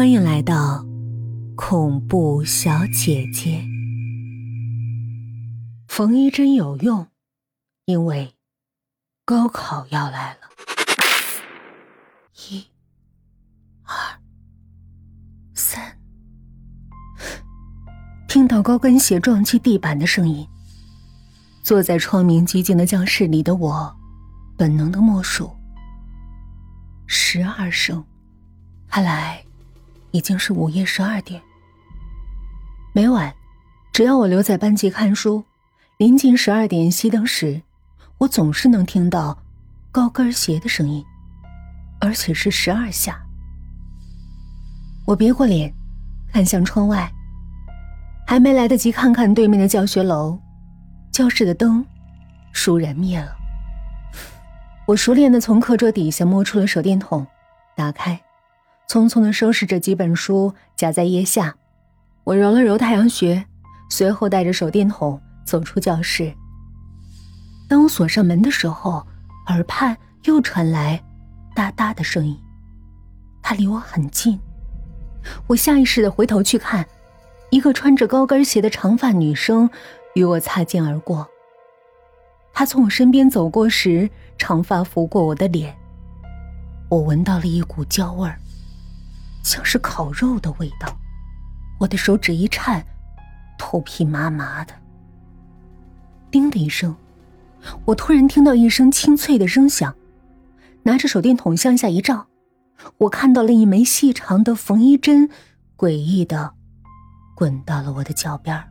欢迎来到恐怖小姐姐。缝衣针有用，因为高考要来了。一、二、三，听到高跟鞋撞击地板的声音，坐在窗明几净的教室里的我，本能的默数。十二声，看来。已经是午夜十二点。每晚，只要我留在班级看书，临近十二点熄灯时，我总是能听到高跟鞋的声音，而且是十二下。我别过脸，看向窗外，还没来得及看看对面的教学楼，教室的灯倏然灭了。我熟练的从课桌底下摸出了手电筒，打开。匆匆的收拾着几本书，夹在腋下。我揉了揉太阳穴，随后带着手电筒走出教室。当我锁上门的时候，耳畔又传来哒哒的声音，它离我很近。我下意识的回头去看，一个穿着高跟鞋的长发女生与我擦肩而过。她从我身边走过时，长发拂过我的脸，我闻到了一股焦味儿。像是烤肉的味道，我的手指一颤，头皮麻麻的。叮的一声，我突然听到一声清脆的声响，拿着手电筒向下一照，我看到了一枚细长的缝衣针，诡异的滚到了我的脚边。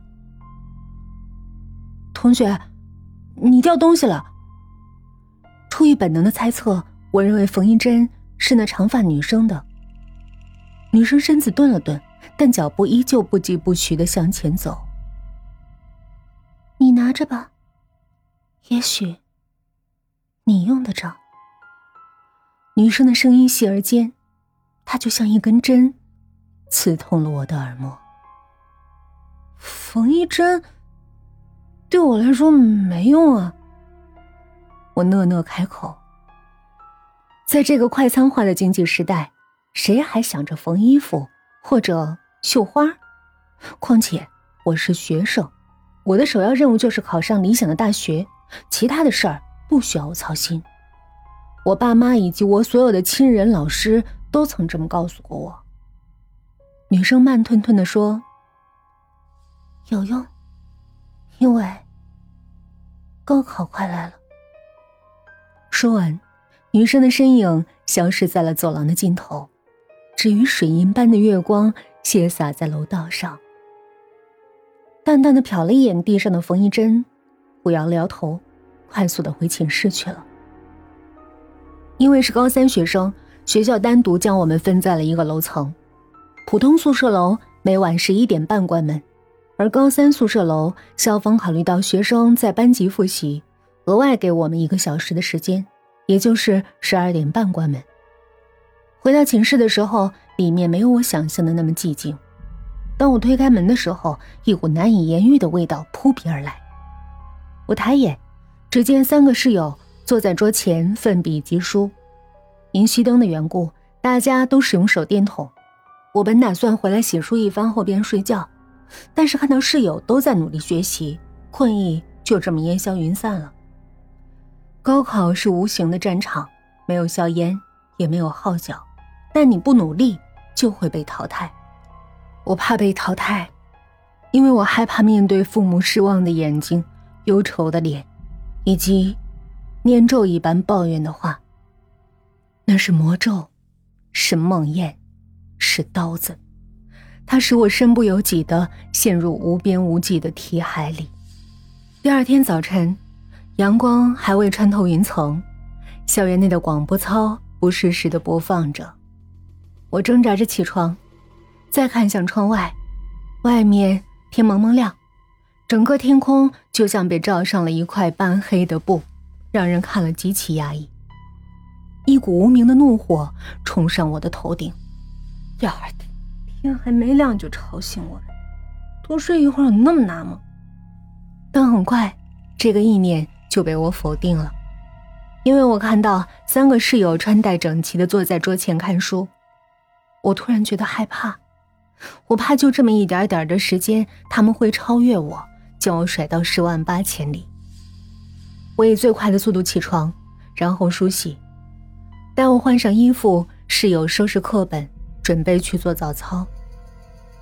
同学，你掉东西了。出于本能的猜测，我认为缝衣针是那长发女生的。女生身子顿了顿，但脚步依旧不疾不徐的向前走。你拿着吧，也许你用得着。女生的声音细而尖，它就像一根针，刺痛了我的耳膜。缝衣针对我来说没用啊。我讷讷开口，在这个快餐化的经济时代。谁还想着缝衣服或者绣花？况且我是学生，我的首要任务就是考上理想的大学，其他的事儿不需要我操心。我爸妈以及我所有的亲人、老师都曾这么告诉过我。女生慢吞吞的说：“有用，因为高考快来了。”说完，女生的身影消失在了走廊的尽头。至于水银般的月光斜洒在楼道上，淡淡的瞟了一眼地上的缝衣针，我摇了摇头，快速的回寝室去了。因为是高三学生，学校单独将我们分在了一个楼层。普通宿舍楼每晚十一点半关门，而高三宿舍楼校方考虑到学生在班级复习，额外给我们一个小时的时间，也就是十二点半关门。回到寝室的时候，里面没有我想象的那么寂静。当我推开门的时候，一股难以言喻的味道扑鼻而来。我抬眼，只见三个室友坐在桌前奋笔疾书。因熄灯的缘故，大家都使用手电筒。我本打算回来洗漱一番后便睡觉，但是看到室友都在努力学习，困意就这么烟消云散了。高考是无形的战场，没有硝烟，也没有号角。但你不努力就会被淘汰，我怕被淘汰，因为我害怕面对父母失望的眼睛、忧愁的脸，以及念咒一般抱怨的话。那是魔咒，是梦魇，是刀子，它使我身不由己的陷入无边无际的题海里。第二天早晨，阳光还未穿透云层，校园内的广播操不适时的播放着。我挣扎着起床，再看向窗外，外面天蒙蒙亮，整个天空就像被罩上了一块斑黑的布，让人看了极其压抑。一股无名的怒火冲上我的头顶，呀，天还没亮就吵醒我，多睡一会儿有那么难吗？但很快，这个意念就被我否定了，因为我看到三个室友穿戴整齐的坐在桌前看书。我突然觉得害怕，我怕就这么一点点的时间，他们会超越我，将我甩到十万八千里。我以最快的速度起床，然后梳洗，待我换上衣服，室友收拾课本，准备去做早操。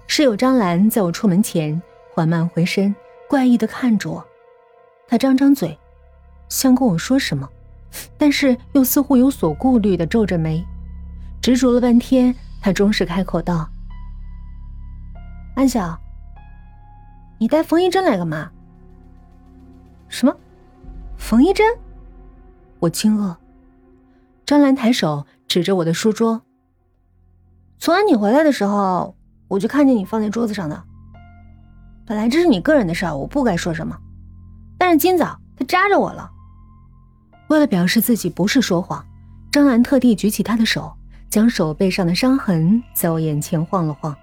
室友张兰在我出门前缓慢回身，怪异的看着我，她张张嘴，想跟我说什么，但是又似乎有所顾虑的皱着眉，执着了半天。他终是开口道：“安晓，你带缝衣针来干嘛？”“什么？缝衣针？”我惊愕。张兰抬手指着我的书桌：“昨晚你回来的时候，我就看见你放在桌子上的。本来这是你个人的事儿，我不该说什么。但是今早他扎着我了。”为了表示自己不是说谎，张兰特地举起他的手。将手背上的伤痕在我眼前晃了晃，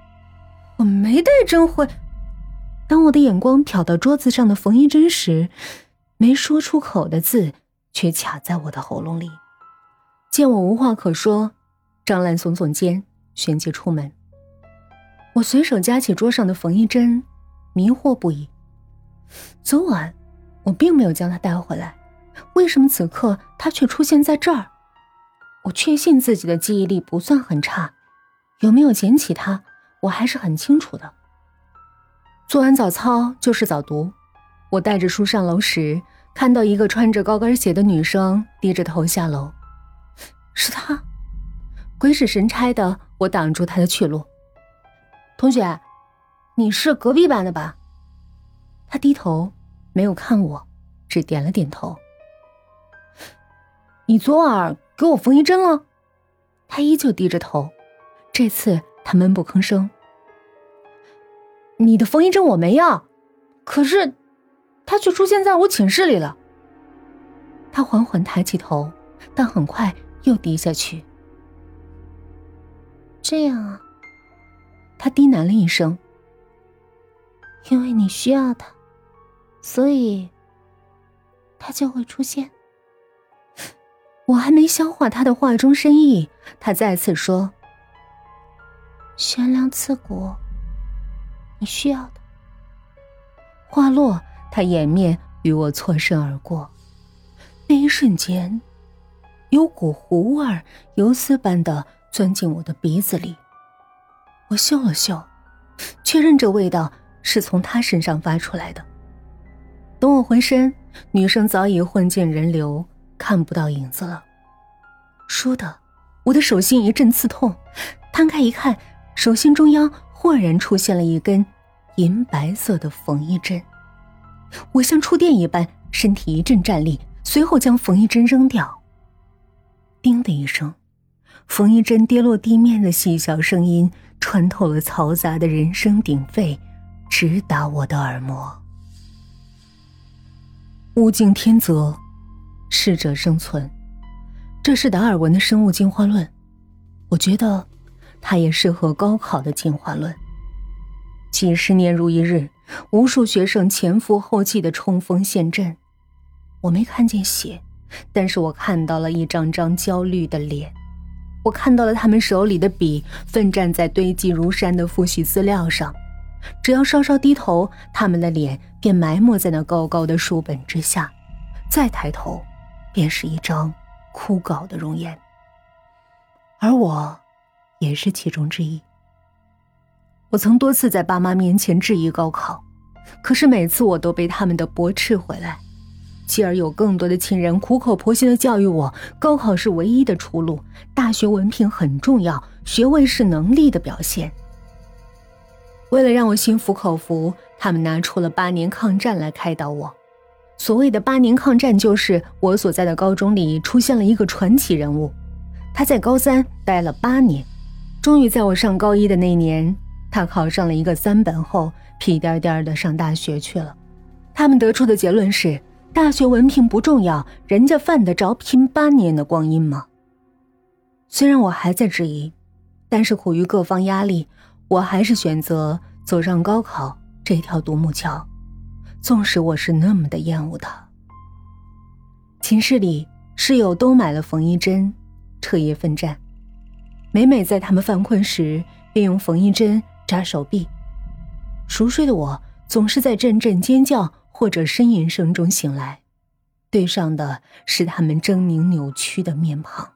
我没带针回。当我的眼光瞟到桌子上的缝衣针时，没说出口的字却卡在我的喉咙里。见我无话可说，张兰耸耸肩，旋即出门。我随手夹起桌上的缝衣针，迷惑不已。昨晚我并没有将它带回来，为什么此刻它却出现在这儿？我确信自己的记忆力不算很差，有没有捡起它，我还是很清楚的。做完早操就是早读，我带着书上楼时，看到一个穿着高跟鞋的女生低着头下楼，是她，鬼使神差的，我挡住她的去路。同学，你是隔壁班的吧？她低头没有看我，只点了点头。你昨晚。给我缝衣针了，他依旧低着头，这次他闷不吭声。你的缝衣针我没要，可是，他却出现在我寝室里了。他缓缓抬起头，但很快又低下去。这样啊，他低喃了一声。因为你需要他，所以，他就会出现。我还没消化他的话中深意，他再次说：“悬梁刺股，你需要的。”话落，他掩面与我错身而过。那一瞬间，有股糊味游丝般的钻进我的鼻子里。我嗅了嗅，确认这味道是从他身上发出来的。等我回身，女生早已混进人流。看不到影子了。说的，我的手心一阵刺痛，摊开一看，手心中央豁然出现了一根银白色的缝衣针。我像触电一般，身体一阵战栗，随后将缝衣针扔掉。叮的一声，缝衣针跌落地面的细小声音穿透了嘈杂的人声鼎沸，直达我的耳膜。物竞天择。适者生存，这是达尔文的生物进化论。我觉得，它也适合高考的进化论。几十年如一日，无数学生前赴后继的冲锋陷阵。我没看见血，但是我看到了一张张焦虑的脸。我看到了他们手里的笔奋战在堆积如山的复习资料上。只要稍稍低头，他们的脸便埋没在那高高的书本之下。再抬头。便是一张枯槁的容颜，而我也是其中之一。我曾多次在爸妈面前质疑高考，可是每次我都被他们的驳斥回来，继而有更多的亲人苦口婆心的教育我：高考是唯一的出路，大学文凭很重要，学位是能力的表现。为了让我心服口服，他们拿出了八年抗战来开导我。所谓的八年抗战，就是我所在的高中里出现了一个传奇人物，他在高三待了八年，终于在我上高一的那年，他考上了一个三本后，屁颠颠的上大学去了。他们得出的结论是：大学文凭不重要，人家犯得着拼八年的光阴吗？虽然我还在质疑，但是苦于各方压力，我还是选择走上高考这条独木桥。纵使我是那么的厌恶他，寝室里室友都买了缝衣针，彻夜奋战。每每在他们犯困时，便用缝衣针扎手臂。熟睡的我总是在阵阵尖叫或者呻吟声中醒来，对上的是他们狰狞扭曲的面庞。